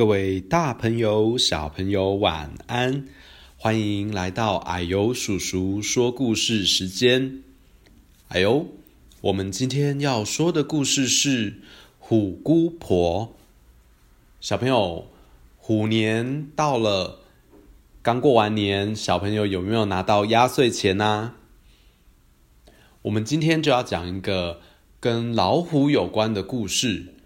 各位大朋友、小朋友，晚安！欢迎来到矮油叔叔说故事时间。矮油，我们今天要说的故事是虎姑婆。小朋友，虎年到了，刚过完年，小朋友有没有拿到压岁钱呢？我们今天就要讲一个跟老虎有关的故事。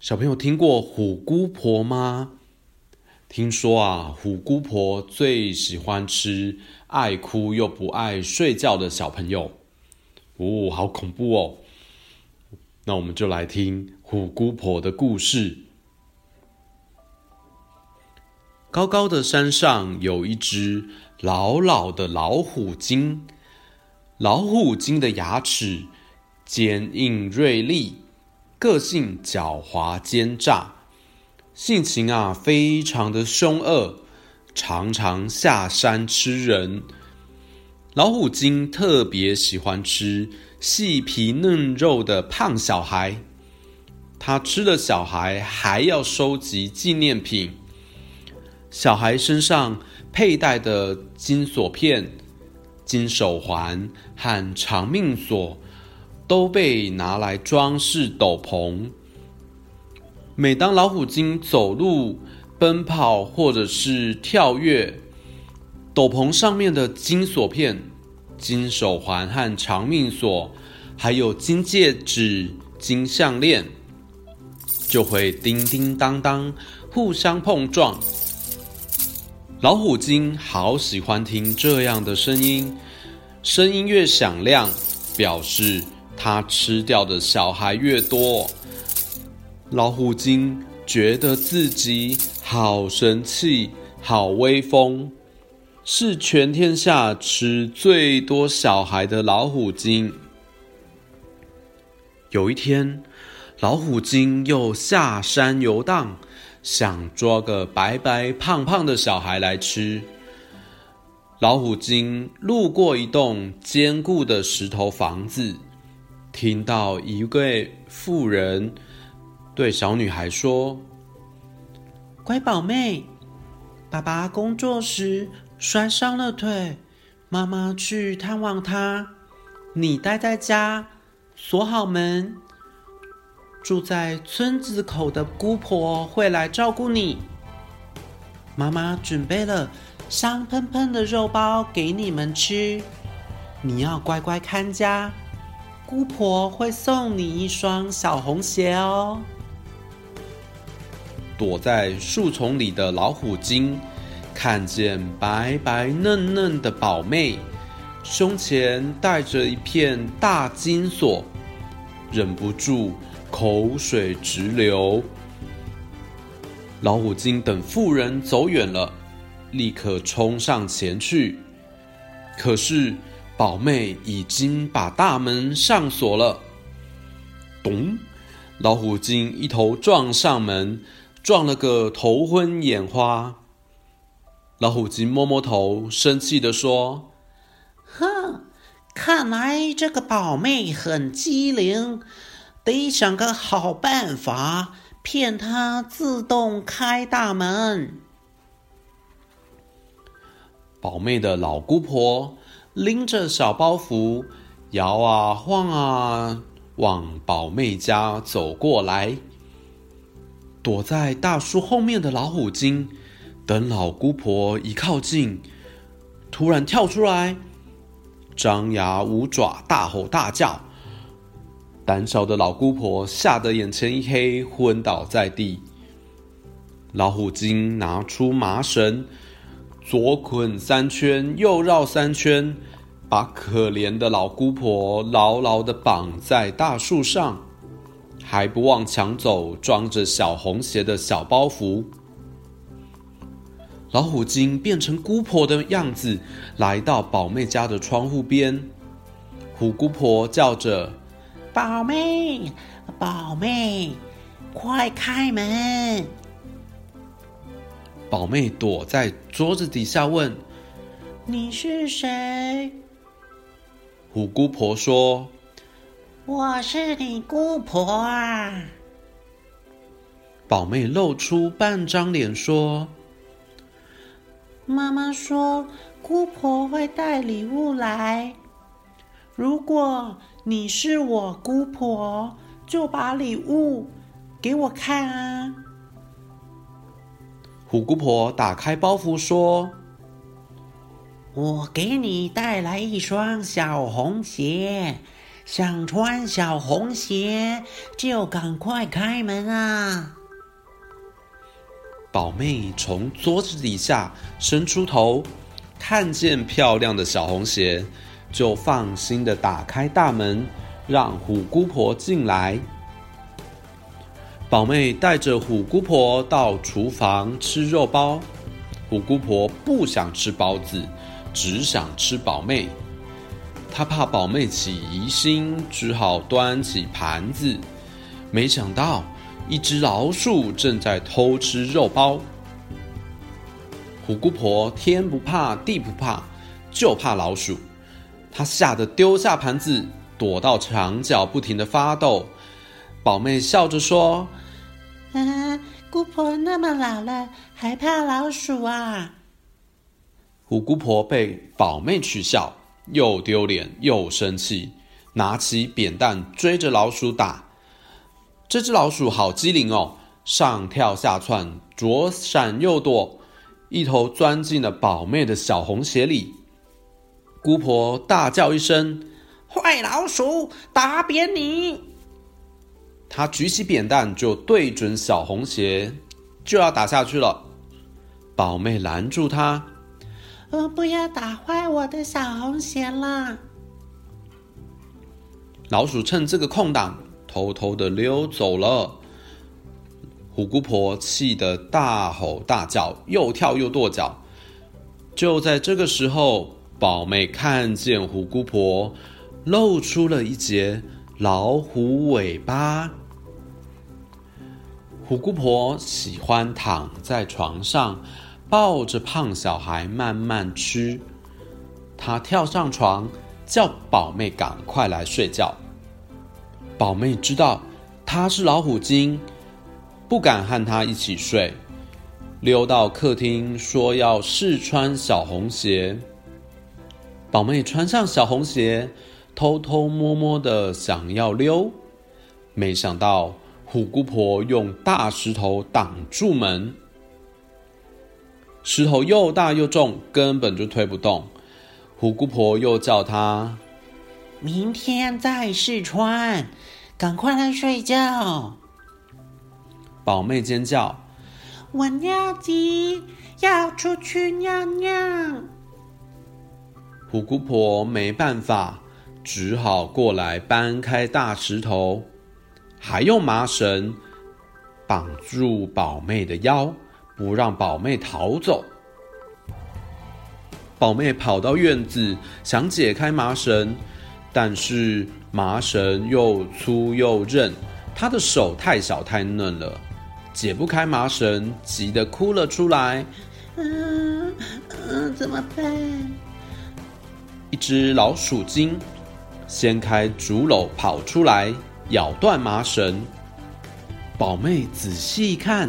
小朋友听过虎姑婆吗？听说啊，虎姑婆最喜欢吃爱哭又不爱睡觉的小朋友。哦，好恐怖哦！那我们就来听虎姑婆的故事。高高的山上有一只老老的老虎精，老虎精的牙齿坚硬锐利。个性狡猾奸诈，性情啊非常的凶恶，常常下山吃人。老虎精特别喜欢吃细皮嫩肉的胖小孩，他吃了小孩还要收集纪念品。小孩身上佩戴的金锁片、金手环和长命锁。都被拿来装饰斗篷。每当老虎精走路、奔跑或者是跳跃，斗篷上面的金锁片、金手环和长命锁，还有金戒指、金项链，就会叮叮当当互相碰撞。老虎精好喜欢听这样的声音，声音越响亮，表示。他吃掉的小孩越多，老虎精觉得自己好神气、好威风，是全天下吃最多小孩的老虎精。有一天，老虎精又下山游荡，想抓个白白胖胖的小孩来吃。老虎精路过一栋坚固的石头房子。听到一位妇人对小女孩说：“乖宝妹，爸爸工作时摔伤了腿，妈妈去探望他，你待在家，锁好门。住在村子口的姑婆会来照顾你。妈妈准备了香喷喷的肉包给你们吃，你要乖乖看家。”姑婆会送你一双小红鞋哦。躲在树丛里的老虎精看见白白嫩嫩的宝妹，胸前戴着一片大金锁，忍不住口水直流。老虎精等妇人走远了，立刻冲上前去，可是。宝妹已经把大门上锁了，咚！老虎精一头撞上门，撞了个头昏眼花。老虎精摸摸头，生气地说：“哼，看来这个宝妹很机灵，得想个好办法骗她自动开大门。”宝妹的老姑婆。拎着小包袱，摇啊晃啊，往宝妹家走过来。躲在大树后面的老虎精，等老姑婆一靠近，突然跳出来，张牙舞爪，大吼大叫。胆小的老姑婆吓得眼前一黑，昏倒在地。老虎精拿出麻绳。左捆三圈，右绕三圈，把可怜的老姑婆牢牢地绑在大树上，还不忘抢走装着小红鞋的小包袱。老虎精变成姑婆的样子，来到宝妹家的窗户边。虎姑婆叫着：“宝妹，宝妹，快开门！”宝妹躲在桌子底下问：“你是谁？”虎姑婆说：“我是你姑婆啊。”宝妹露出半张脸说：“妈妈说姑婆会带礼物来，如果你是我姑婆，就把礼物给我看啊。”虎姑婆打开包袱说：“我给你带来一双小红鞋。”想穿小红鞋，就赶快开门啊！宝妹从桌子底下伸出头，看见漂亮的小红鞋，就放心的打开大门，让虎姑婆进来。宝妹带着虎姑婆到厨房吃肉包，虎姑婆不想吃包子，只想吃宝妹。他怕宝妹起疑心，只好端起盘子。没想到，一只老鼠正在偷吃肉包。虎姑婆天不怕地不怕，就怕老鼠。她吓得丢下盘子，躲到墙角，不停地发抖。宝妹笑着说：“啊，姑婆那么老了，还怕老鼠啊？”虎姑婆被宝妹取笑。又丢脸又生气，拿起扁担追着老鼠打。这只老鼠好机灵哦，上跳下窜，左闪右躲，一头钻进了宝妹的小红鞋里。姑婆大叫一声：“坏老鼠，打扁你！”她举起扁担就对准小红鞋，就要打下去了。宝妹拦住她。我不要打坏我的小红鞋啦！老鼠趁这个空档偷偷的溜走了。虎姑婆气得大吼大叫，又跳又跺脚。就在这个时候，宝妹看见虎姑婆露出了一截老虎尾巴。虎姑婆喜欢躺在床上。抱着胖小孩慢慢吃，他跳上床，叫宝妹赶快来睡觉。宝妹知道他是老虎精，不敢和他一起睡，溜到客厅说要试穿小红鞋。宝妹穿上小红鞋，偷偷摸摸的想要溜，没想到虎姑婆用大石头挡住门。石头又大又重，根本就推不动。虎姑婆又叫她：“明天再试穿，赶快来睡觉。”宝妹尖叫：“我尿急，要出去尿尿。”虎姑婆没办法，只好过来搬开大石头，还用麻绳绑住宝妹的腰。不让宝妹逃走。宝妹跑到院子，想解开麻绳，但是麻绳又粗又韧，她的手太小太嫩了，解不开麻绳，急得哭了出来。嗯嗯，怎么办？一只老鼠精掀开竹篓跑出来，咬断麻绳。宝妹仔细一看。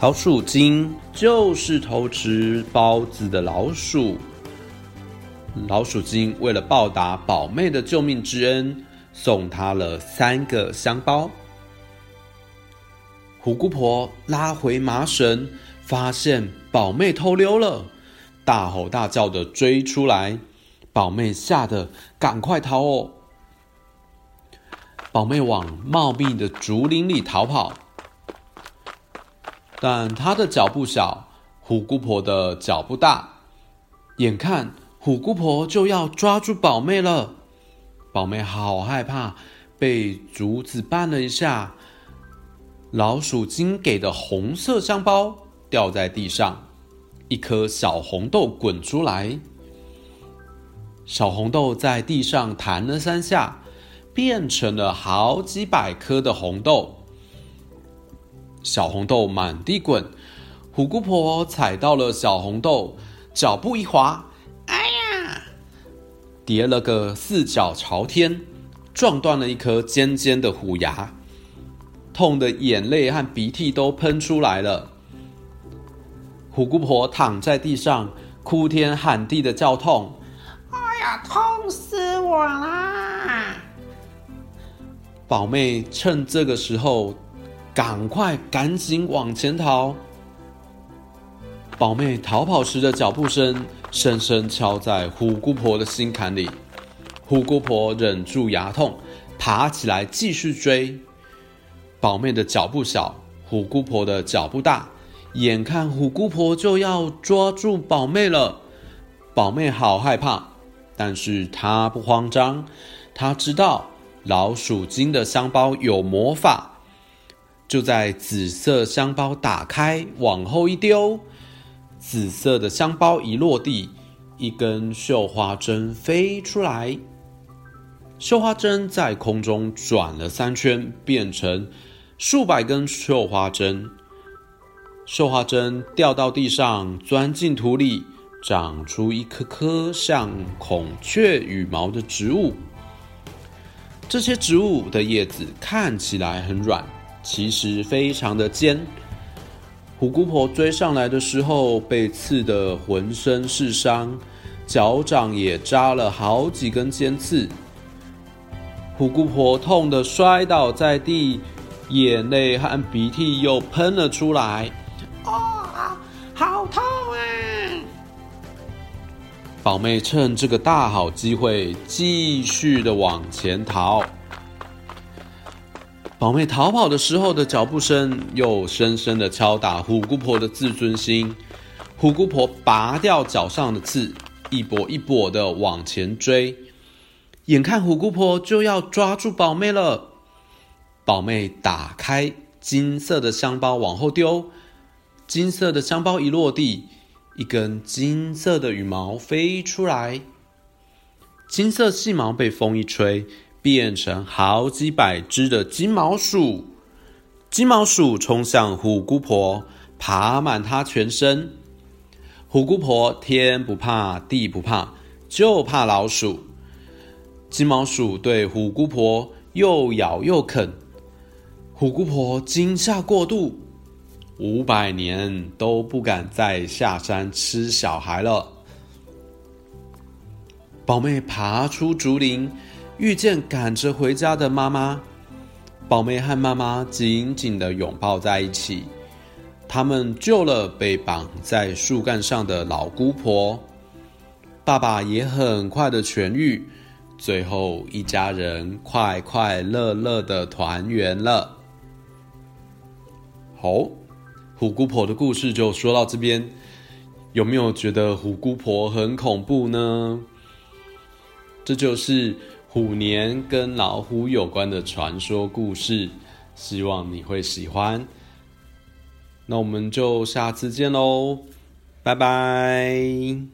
老鼠精就是偷吃包子的老鼠。老鼠精为了报答宝妹的救命之恩，送她了三个香包。虎姑婆拉回麻绳，发现宝妹偷溜了，大吼大叫的追出来。宝妹吓得赶快逃哦。宝妹往茂密的竹林里逃跑。但他的脚步小，虎姑婆的脚步大，眼看虎姑婆就要抓住宝妹了，宝妹好害怕，被竹子绊了一下，老鼠精给的红色香包掉在地上，一颗小红豆滚出来，小红豆在地上弹了三下，变成了好几百颗的红豆。小红豆满地滚，虎姑婆踩到了小红豆，脚步一滑，哎呀，跌了个四脚朝天，撞断了一颗尖尖的虎牙。痛的眼泪和鼻涕都喷出来了。虎姑婆躺在地上，哭天喊地的叫痛：“哎呀，痛死我啦！”宝妹趁这个时候，赶快赶紧往前逃。宝妹逃跑时的脚步声，深深敲在虎姑婆的心坎里。虎姑婆忍住牙痛，爬起来继续追。宝妹的脚步小，虎姑婆的脚步大，眼看虎姑婆就要抓住宝妹了，宝妹好害怕，但是她不慌张，她知道老鼠精的香包有魔法。就在紫色香包打开，往后一丢，紫色的香包一落地，一根绣花针飞出来。绣花针在空中转了三圈，变成数百根绣花针。绣花针掉到地上，钻进土里，长出一颗颗像孔雀羽毛的植物。这些植物的叶子看起来很软。其实非常的尖。虎姑婆追上来的时候，被刺得浑身是伤，脚掌也扎了好几根尖刺。虎姑婆痛得摔倒在地，眼泪和鼻涕又喷了出来。哦，好痛啊！宝妹趁这个大好机会，继续的往前逃。宝妹逃跑的时候的脚步声，又深深的敲打虎姑婆的自尊心。虎姑婆拔掉脚上的刺，一跛一跛的往前追。眼看虎姑婆就要抓住宝妹了，宝妹打开金色的香包往后丢，金色的香包一落地，一根金色的羽毛飞出来，金色细毛被风一吹。变成好几百只的金毛鼠，金毛鼠冲向虎姑婆，爬满她全身。虎姑婆天不怕地不怕，就怕老鼠。金毛鼠对虎姑婆又咬又啃，虎姑婆惊吓过度，五百年都不敢再下山吃小孩了。宝妹爬出竹林。遇见赶着回家的妈妈，宝妹和妈妈紧紧的拥抱在一起。他们救了被绑在树干上的老姑婆，爸爸也很快的痊愈。最后，一家人快快乐乐的团圆了。好，虎姑婆的故事就说到这边。有没有觉得虎姑婆很恐怖呢？这就是。虎年跟老虎有关的传说故事，希望你会喜欢。那我们就下次见喽，拜拜。